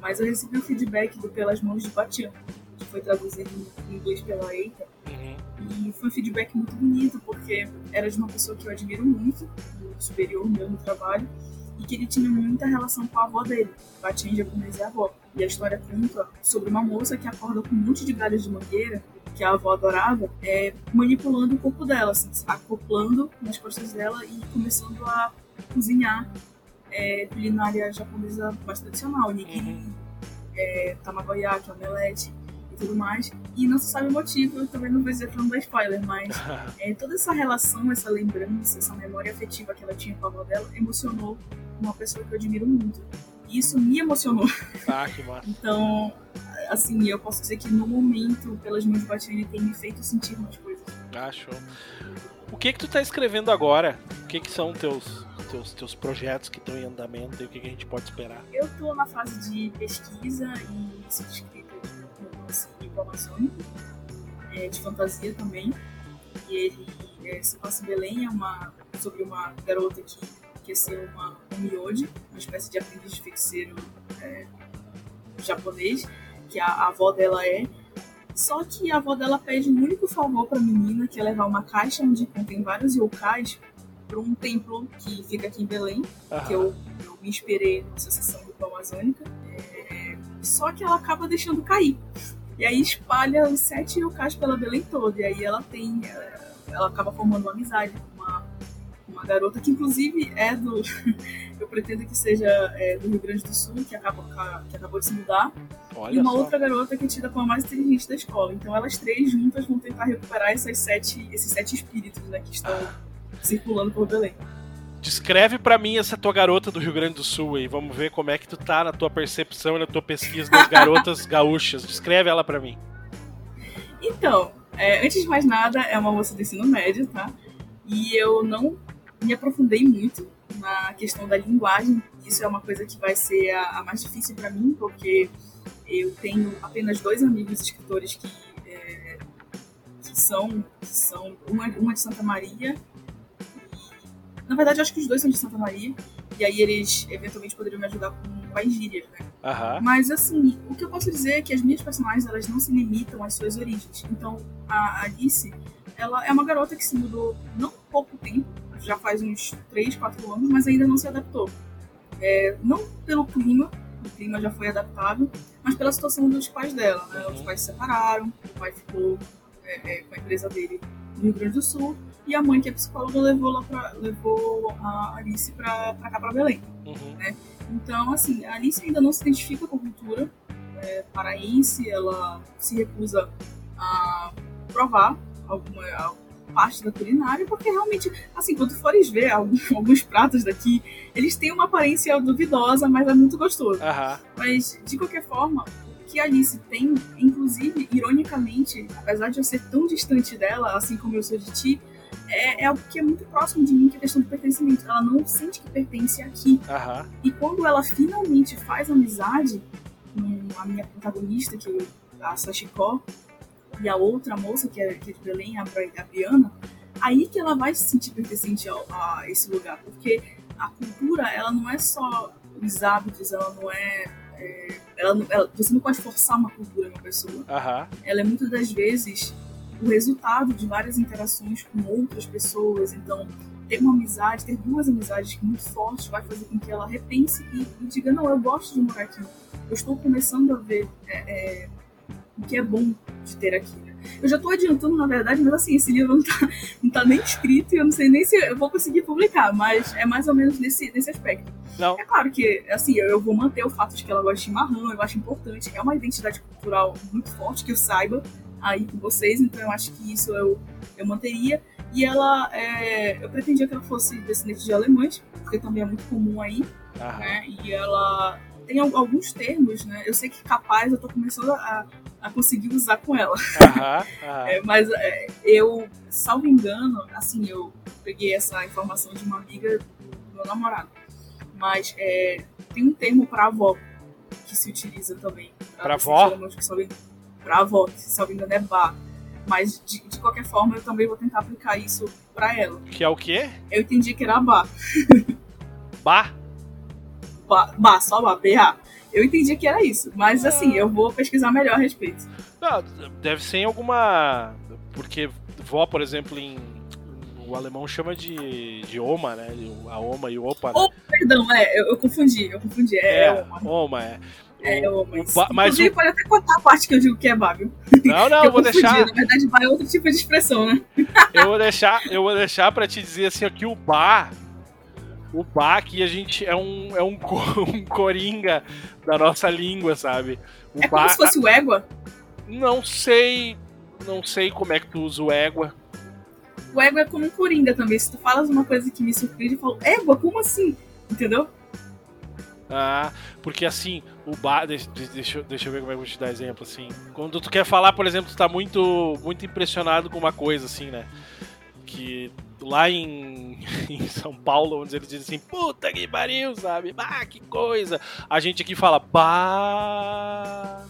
Mas eu recebi o feedback do Pelas Mãos de Batian, que foi traduzido em inglês pela Eita. Uhum. E foi um feedback muito bonito, porque era de uma pessoa que eu admiro muito, superior meu no trabalho, e que ele tinha muita relação com a avó dele, Batian japonês a avó. E a história conta sobre uma moça que acorda com um monte de galhos de mangueira que a avó adorava, é, manipulando o corpo dela, assim, acoplando nas costas dela e começando a cozinhar é, culinária japonesa mais tradicional, nigiri, uhum. é, tamagoyaki, omelete e tudo mais. E não se sabe o motivo, eu também não vou dizer pra não dar spoiler, mas é, toda essa relação, essa lembrança, essa memória afetiva que ela tinha com a avó dela emocionou uma pessoa que eu admiro muito. Isso me emocionou. Ah, que massa. então, assim, eu posso dizer que no momento, pelas mãos de Batiani, tem me feito sentir umas coisas. Ah, show. O que que tu tá escrevendo agora? O que que são teus teus, teus projetos que estão em andamento e o que, que a gente pode esperar? Eu tô na fase de pesquisa e escrita de informações. é, de fantasia também. E ele é, se passa em Belém, é uma, sobre uma garota que quer ser uma um miode, uma espécie de aprendiz de feiticeiro é, japonês, que a, a avó dela é. Só que a avó dela pede um único favor pra menina, que é levar uma caixa onde contém vários yokais para um templo que fica aqui em Belém, que eu, eu me inspirei na Associação Grupo Amazônica. É, só que ela acaba deixando cair. E aí espalha os sete yokais pela Belém toda. E aí ela tem. é, Ela acaba formando uma amizade uma, garota que, inclusive, é do. eu pretendo que seja é, do Rio Grande do Sul, que, acaba, que acabou de se mudar. e Olha uma só. outra garota que é tida como a mais inteligente da escola. Então elas três juntas vão tentar recuperar essas sete, esses sete espíritos né, que estão circulando por Belém. Descreve pra mim essa tua garota do Rio Grande do Sul aí. Vamos ver como é que tu tá na tua percepção e na tua pesquisa das garotas gaúchas. Descreve ela pra mim. Então, é, antes de mais nada, é uma moça do ensino médio, tá? E eu não me aprofundei muito na questão da linguagem. Isso é uma coisa que vai ser a, a mais difícil para mim, porque eu tenho apenas dois amigos escritores que, é, que são, que são uma, uma de Santa Maria. E, na verdade, eu acho que os dois são de Santa Maria. E aí eles eventualmente poderiam me ajudar com, as gírias, né? Aham. Mas assim, o que eu posso dizer é que as minhas personagens elas não se limitam às suas origens. Então, a Alice, ela é uma garota que se mudou não pouco tempo, já faz uns 3, 4 anos, mas ainda não se adaptou. É, não pelo clima, o clima já foi adaptado, mas pela situação dos pais dela. Né? Os pais se separaram, o pai ficou é, é, com a empresa dele no Rio Grande do Sul, e a mãe, que é psicóloga, levou, lá pra, levou a Alice pra cá, pra Belém. Uhum. Então, assim, a Alice ainda não se identifica com a cultura é, paraense, ela se recusa a provar alguma parte da culinária, porque realmente, assim, quando fores ver alguns, alguns pratos daqui, eles têm uma aparência duvidosa, mas é muito gostoso. Aham. Mas, de qualquer forma, o que a Alice tem, inclusive, ironicamente, apesar de eu ser tão distante dela, assim como eu sou de ti, é, é algo que é muito próximo de mim, que é a questão do pertencimento. Ela não sente que pertence aqui. Aham. E quando ela finalmente faz amizade com a minha protagonista, que é a Sashiko, e a outra moça, que é, que é de Belém, a, a Briana, aí que ela vai se sentir pertencente ao- a, esse lugar. Porque a cultura, ela não é só os hábitos, ela não é. é, ela ela- você não pode forçar uma cultura uma pessoa Aham. ela é muitas das vezes o resultado de várias interações com outras pessoas. Então, ter uma amizade, ter duas amizades muito fortes, vai fazer com que ela repense e, e diga: Não, eu gosto de morar aqui. Eu estou começando a ver é, é, o que é bom de ter aqui. né? Eu já estou adiantando, na verdade, mas assim, esse livro não tá, não tá nem escrito e eu não sei nem se eu vou conseguir publicar, mas é mais ou menos nesse, nesse aspecto. Não. É claro que, assim, eu, eu vou manter o fato de que ela gosta de chimarrão, eu acho importante. É uma identidade cultural muito forte, que eu saiba aí com vocês, então eu acho que isso eu, eu manteria. E ela, é, eu pretendia que ela fosse descendente de alemães, porque também é muito comum aí, Aham. né? E ela tem al- alguns termos, né? Eu sei que capaz eu tô começando a, a conseguir usar com ela. É, mas é, eu, salvo engano, assim, eu peguei essa informação de uma amiga do meu namorado. Mas é, tem um termo para avó que se utiliza também. Pra descendentes avó? Pra avó, que salvo engano é bar. Mas de, de qualquer forma, eu também vou tentar aplicar isso pra ela. Que é o quê? Eu entendi que era bar. Bah. Ba, ba só ba, BA. Eu entendi que era isso. Mas assim, eu vou pesquisar melhor a respeito. Não, deve ser em alguma. Porque vó, por exemplo, em. O alemão chama de, de oma, né? A oma e o opa. Né? Oh, Perdão, é, eu, eu confundi, eu confundi. É, é, uma. oma, é. É, O- eu, mas, Inclusive, o- pode até contar a parte que eu digo que é bar, viu? Não, não, eu vou confundi. deixar. Na verdade, bar é outro tipo de expressão, né? Eu vou deixar, eu vou deixar para te dizer assim, ó, que o bar, o bar aqui a gente é um é um, um coringa da nossa língua, sabe? O É como bar, se fosse o égua. não sei, não sei como é que tu usa o égua. O égua é como um coringa também. Se tu falas uma coisa que me surpreende, eu falo, égua, como assim? Entendeu? Ah, porque assim, o bar, deixa, deixa, eu- deixa eu ver como é que eu vou te dar exemplo assim. Quando tu quer falar, por exemplo, tu tá muito muito impressionado com uma coisa assim, né? Que lá em, em São Paulo, onde eles dizem assim, puta que pariu, sabe? Bah, que coisa. A gente aqui fala, bah.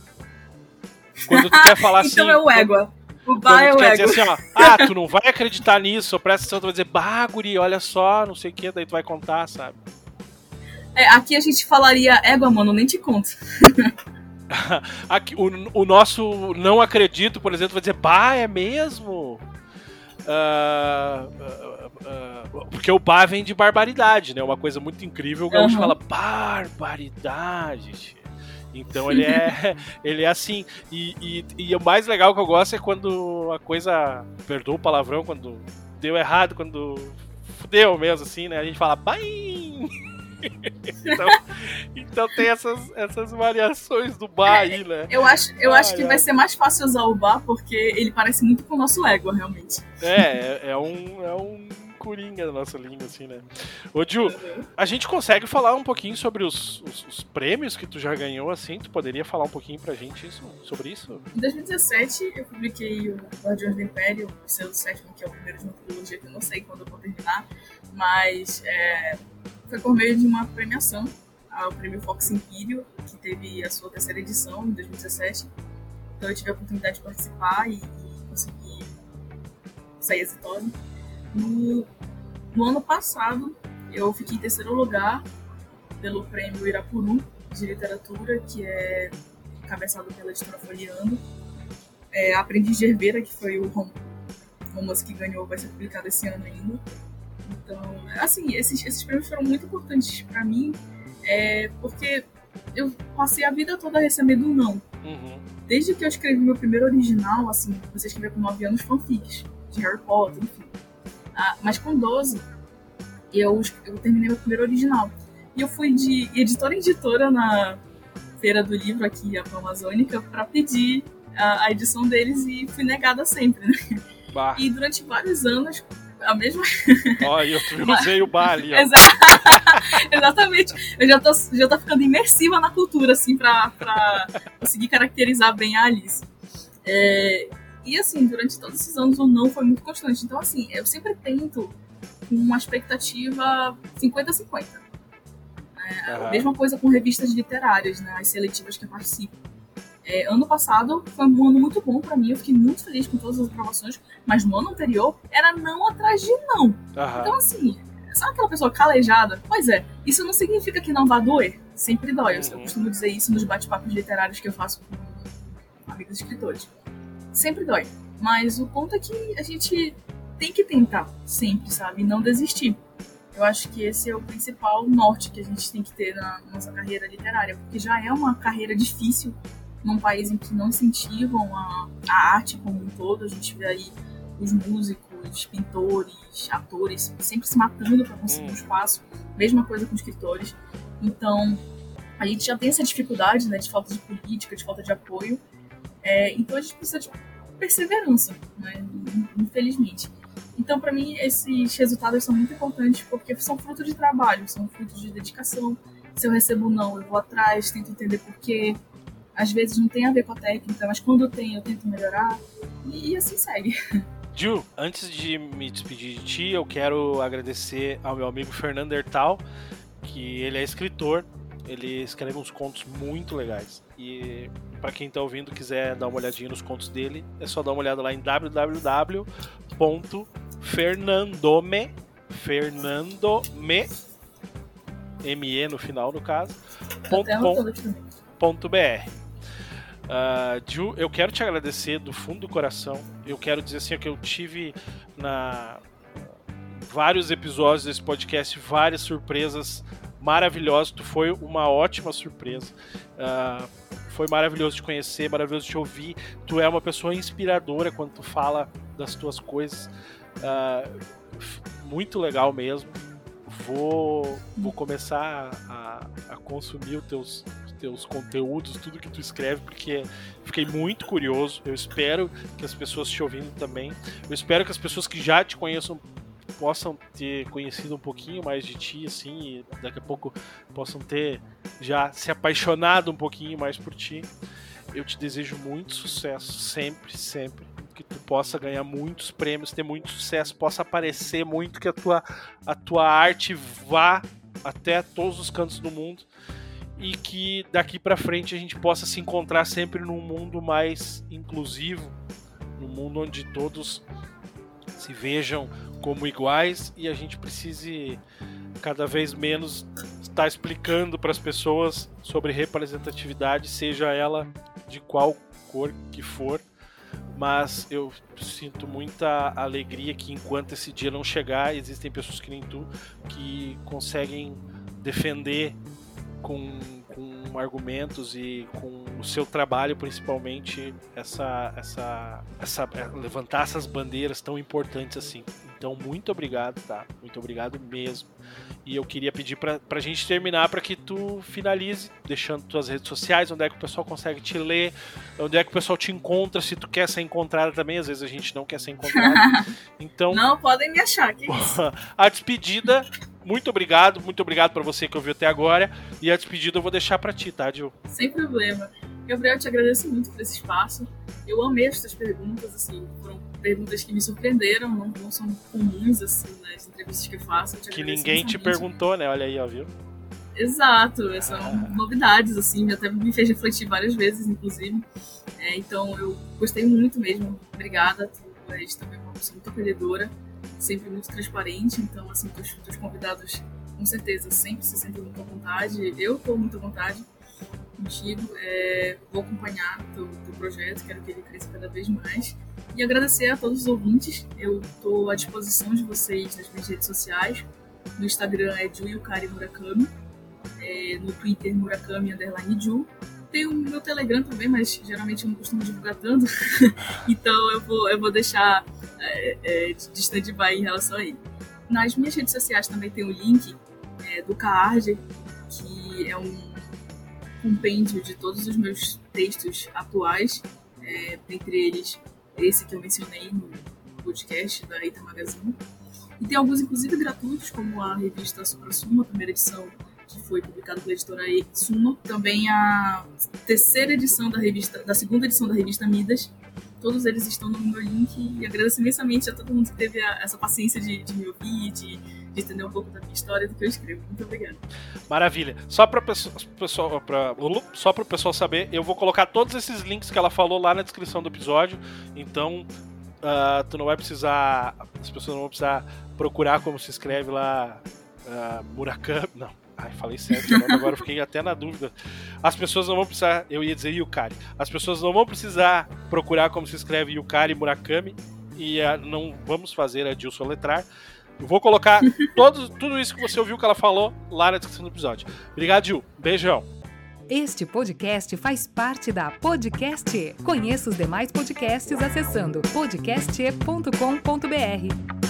Quando tu quer falar assim. então é o égua. O é o assim, ó, ah, tu não vai acreditar nisso, presta atenção, tu vai dizer, bah, guri, olha só, não sei o que, daí tu vai contar, sabe? É, aqui a gente falaria égua, mano, nem te conto. Aqui, o, o nosso não acredito, por exemplo, vai dizer, bah, é mesmo? Ah, ah, ah, porque o bah vem de barbaridade, né? Uma coisa muito incrível. O gaúcho Uhum. fala barbaridade. tia." Então ele é, ele é assim. E, e, e o mais legal que eu gosto é quando a coisa. Perdoa o palavrão, quando deu errado, quando fudeu mesmo, assim, né? A gente fala baim! então, então tem essas, essas variações do bar aí, né? Eu acho, eu Ai, acho que ai. vai ser mais fácil usar o bar porque ele parece muito com o nosso égua, realmente. É, é, é um, é um coringa da nossa língua, assim, né? Ô, Ju, a gente consegue falar um pouquinho sobre os, os, os prêmios que tu já ganhou, assim? Tu poderia falar um pouquinho pra gente isso, sobre isso? Em 2017, eu publiquei o Guardiões do Império, o seu sétimo, que é o primeiro de uma trilogia que eu não sei quando eu vou terminar, mas é, foi por meio de uma premiação, ao prêmio Fox Imperial, que teve a sua terceira edição em 2017. Então eu tive a oportunidade de participar e, e conseguir sair exitosa. No, no ano passado, eu fiquei em terceiro lugar pelo prêmio Irapuru de literatura, que é cabeçado pela editora Folheando. É, Aprendiz de Herveira, que foi o rom- romance que ganhou, vai ser publicado esse ano ainda. Então, assim, esses, esses prêmios foram muito importantes pra mim, é, porque eu passei a vida toda recebendo um não. Uhum. Desde que eu escrevi meu primeiro original, assim, você escrever com 9 anos fanfics, de Harry Potter, enfim. Ah, mas com 12, eu, eu terminei meu primeiro original. E eu fui de editora em editora na feira do livro aqui, a Amazônica, para pedir a, a edição deles e fui negada sempre, né? E durante vários anos, a mesma. ó, eu usei o bar ali, ó. Exa- Exatamente. Eu já tô, já tô ficando imersiva na cultura, assim, pra, pra conseguir caracterizar bem a Alice. É, e assim, durante todos esses anos o não foi muito constante. Então, assim, eu sempre tento com uma expectativa 50-50. É. A mesma coisa com revistas literárias, né? As seletivas que eu participo. É, ano passado foi um ano muito bom pra mim, eu fiquei muito feliz com todas as aprovações, mas no ano anterior era não atrás de não. Então, assim, sabe aquela pessoa calejada? Pois é, isso não significa que não vá doer. Sempre dói. Eu- Eu Uhum. costumo dizer isso nos bate-papos literários que eu faço com amigos escritores. Sempre dói. Mas o ponto é que a gente tem que tentar, sempre, sabe? E não desistir. Eu acho que esse é o principal norte que a gente tem que ter na nossa carreira literária, porque já é uma carreira difícil num país em que não incentivam a, a arte como um todo. A gente vê aí os músicos, pintores, atores sempre se matando para conseguir um Hum. espaço. Mesma coisa com escritores. Então, a gente já tem essa dificuldade né, de falta de política, de falta de apoio. É, então, a gente precisa de perseverança, né, infelizmente. Então, para mim, esses resultados são muito importantes porque são fruto de trabalho, são fruto de dedicação. Se eu recebo não, eu vou atrás, tento entender por quê. Às vezes não tem a ver com a técnica, mas quando tem, eu tento melhorar. E assim segue. Ju, antes de me despedir de ti, eu quero agradecer ao meu amigo Fernando Hertal, que ele é escritor, ele escreve uns contos muito legais. E para quem tá ouvindo quiser dar uma olhadinha nos contos dele, é só dar uma olhada lá em www.fernandome fernandome me no final no caso ponto aqui também. br. Ah, Ju, eu quero te agradecer do fundo do coração. Eu quero dizer assim que eu tive na vários episódios desse podcast várias surpresas maravilhosas. Tu foi uma ótima surpresa. Ah, foi maravilhoso te conhecer, maravilhoso te ouvir. Tu é uma pessoa inspiradora quando tu fala das tuas coisas. F- muito legal mesmo. Vou, vou começar a, a consumir os teus, teus conteúdos, tudo que tu escreve, porque fiquei muito curioso. Eu espero que as pessoas te ouvindo também. Eu espero que as pessoas que já te conheçam possam ter conhecido um pouquinho mais de ti, assim, e daqui a pouco possam ter já se apaixonado um pouquinho mais por ti. Eu te desejo muito sucesso, sempre, sempre. Que tu possa ganhar muitos prêmios, ter muito sucesso, possa aparecer muito, que a tua, a tua arte vá até todos os cantos do mundo e que daqui pra frente a gente possa se encontrar sempre num mundo mais inclusivo, num mundo onde todos se vejam como iguais e a gente precise cada vez menos estar explicando para as pessoas sobre representatividade, seja ela de qual cor que for. Mas eu sinto muita alegria que enquanto esse dia não chegar, existem pessoas que nem tu que conseguem defender com, com argumentos e com o seu trabalho principalmente essa, essa, essa levantar essas bandeiras tão importantes assim. Então muito obrigado, tá? Muito obrigado mesmo. E eu queria pedir pra, pra gente terminar para que tu finalize, deixando tuas redes sociais, onde é que o pessoal consegue te ler, onde é que o pessoal te encontra, se tu quer ser encontrada também, às vezes a gente não quer ser encontrada. Então. Não, podem me achar, que isso. a despedida. Muito obrigado, muito obrigado para você que ouviu até agora. E a despedida eu vou deixar para ti, tá, Gil? Sem problema. Gabriel, eu te agradeço muito por esse espaço. Eu amei as tuas perguntas, assim, foram perguntas que me surpreenderam, não, não são comuns, assim, nas entrevistas que eu faço. Eu que ninguém te perguntou, né? Olha aí, ó, viu? Exato, são ah. novidades, assim, até me fez refletir várias vezes, inclusive. É, então, eu gostei muito mesmo. Obrigada, tu és também uma pessoa muito acolhedora, sempre muito transparente, então, assim, teus, teus convidados, com certeza, sempre se sentem muito à vontade. Eu estou muito à vontade contigo. É, vou acompanhar o teu, projeto, quero que ele cresça cada vez mais. E agradecer a todos os ouvintes. Eu estou à disposição de vocês nas minhas redes sociais. No Instagram é Juyukari Murakami. É, no Twitter, Murakami Underline Ju. Tem o meu Telegram também, mas geralmente eu não costumo divulgar tanto. então eu vou, eu vou deixar é, é, de stand-by em relação a ele. Nas minhas redes sociais também tem o link é, do Caarge, que é um compêndio de todos os meus textos atuais, é, dentre eles esse que eu mencionei no podcast da Eita Magazine. E tem alguns, inclusive, gratuitos, como a revista Supra Suma, primeira edição que foi publicada pela editora Suma. Também a terceira edição da revista, da segunda edição da revista Midas. Todos eles estão no meu link e agradeço imensamente a todo mundo que teve a, essa paciência de, de me ouvir, de de entender um pouco da minha história do que eu escrevo. Muito obrigada. Maravilha. Só para pessoal, só o pessoal saber, eu vou colocar todos esses links que ela falou lá na descrição do episódio. Então, uh, tu não vai precisar, as pessoas não vão precisar procurar como se escreve lá uh, Murakami. Não. Ai, falei certo, agora fiquei até na dúvida. As pessoas não vão precisar, eu ia dizer Yukari. As pessoas não vão precisar procurar como se escreve Yukari Murakami e uh, não vamos fazer a Dilson letrar. Eu vou colocar todo, tudo isso que você ouviu que ela falou lá na descrição do episódio. Obrigado, Gil. Beijão. Este podcast faz parte da Podcast. Conheça os demais podcasts acessando podcast.com.br.